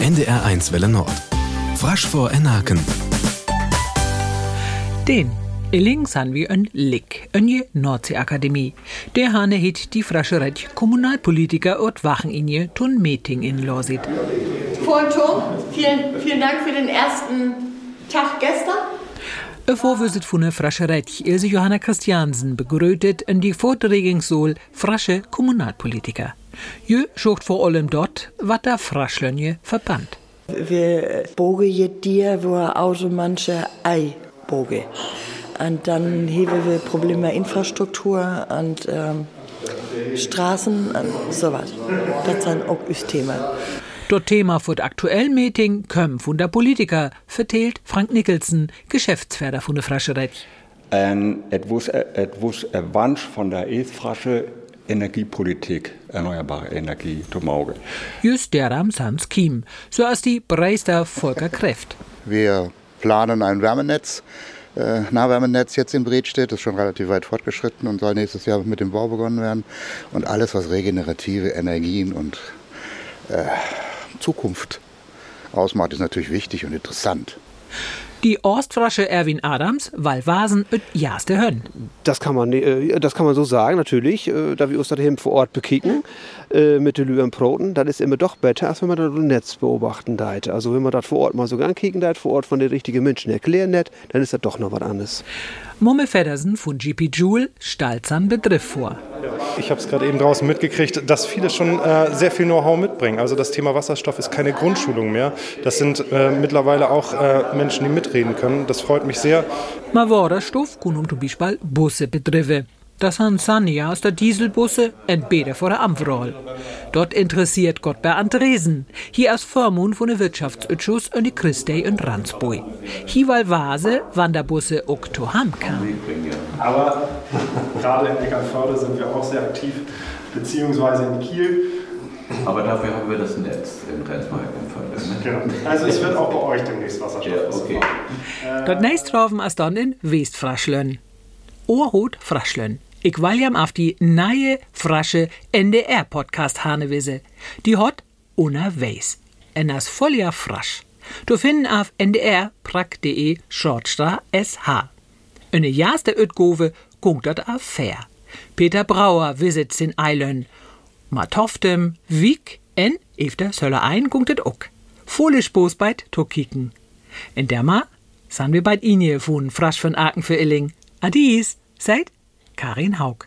NDR1 Welle Nord. Frasch vor Enaken. Den Illings han vi en Lick, en Nordseeakademie. Der Hane hit die frasche Rett Kommunalpolitiker und Wachen in je tun Meeting in Lorsit. Vorton, vielen, vielen Dank für den ersten Tag gestern. Ein Vorwürset von der frasche Rett, Ilse Johanna Christiansen, begrötet in die Vorträgungssohl frasche Kommunalpolitiker. Jö schaut vor allem dort, was der Fraschlönje verbannt. Wir bogen je dir, wo außer manche Ei bogen. Und dann haben wir Probleme Infrastruktur und ähm, Straßen und sowas. Das sind auch das Thema. Dort Thema für das aktuellen Meeting kommen von der Politiker, verteilt Frank Nicholson, Geschäftsführer von der Frascheret. En het was, het was een wens Energiepolitik, erneuerbare Energie, zum Auge. Just der am Sans Kiem, so als die Breister Volker Kräft. Wir planen ein Wärmenetz, äh, Nahwärmenetz jetzt in Bredstedt, das ist schon relativ weit fortgeschritten und soll nächstes Jahr mit dem Bau begonnen werden. Und alles, was regenerative Energien und äh, Zukunft ausmacht, ist natürlich wichtig und interessant. Die Ostfrasche Erwin Adams, weil Vasen et jaste Hönn. Das kann man, äh, das kann man so sagen, natürlich. Äh, da wir uns daheim vor Ort bekicken, äh, mit den Lüben Broten, dann ist immer doch besser, als wenn man das im Netz beobachten deit. Also wenn man das vor Ort mal so ankicken deit, vor Ort von den richtigen Menschen erklären net, dann ist das doch noch was anderes. Mumme Feddersen von GP Joule stellt seinen Begriff vor. Ich habe es gerade eben draußen mitgekriegt, dass viele schon äh, sehr viel Know-how mitbringen. Also das Thema Wasserstoff ist keine Grundschulung mehr. Das sind äh, mittlerweile auch äh, Menschen, die mitreden können. Das freut mich sehr. Ma Wasserstoff kun um zum Beispiel Busse betriffe. Das han Sanja aus der Dieselbusse entbeder vor der Amfroll. Dort interessiert Gott bei Andresen. Hier aus Vormund von der Wirtschaftsausschuss und die Christei und Ransbui. Hier weil Vase, wann der Busse auch zu Ham kam. Aber gerade in Eckernförde sind wir auch sehr aktiv, beziehungsweise in Kiel. Aber dafür haben wir das Netz in Rensmark empfangen. Genau. Also es wird auch bei euch demnächst Wasserstoff. Ja, okay. Dort nächst trafen dann in Westfraschlön. Ohrhut Fraschlön. Ich will jam auf die neue, frasche NDR-Podcast Hanewisse. Die hot unterwegs. En as volljahr frasch. Du finden auf ndr.prack.de Shortstra SH. Eine jahrste Utgove guckt dat auf fair. Peter Brauer visits in Matoftem, Wiek en efter Söller ein guckt ook. Foolisch Bos beit to kicken. In der Ma san wir bald Inje von Frasch von Aken für Illing. Adies, seid Karin Haug.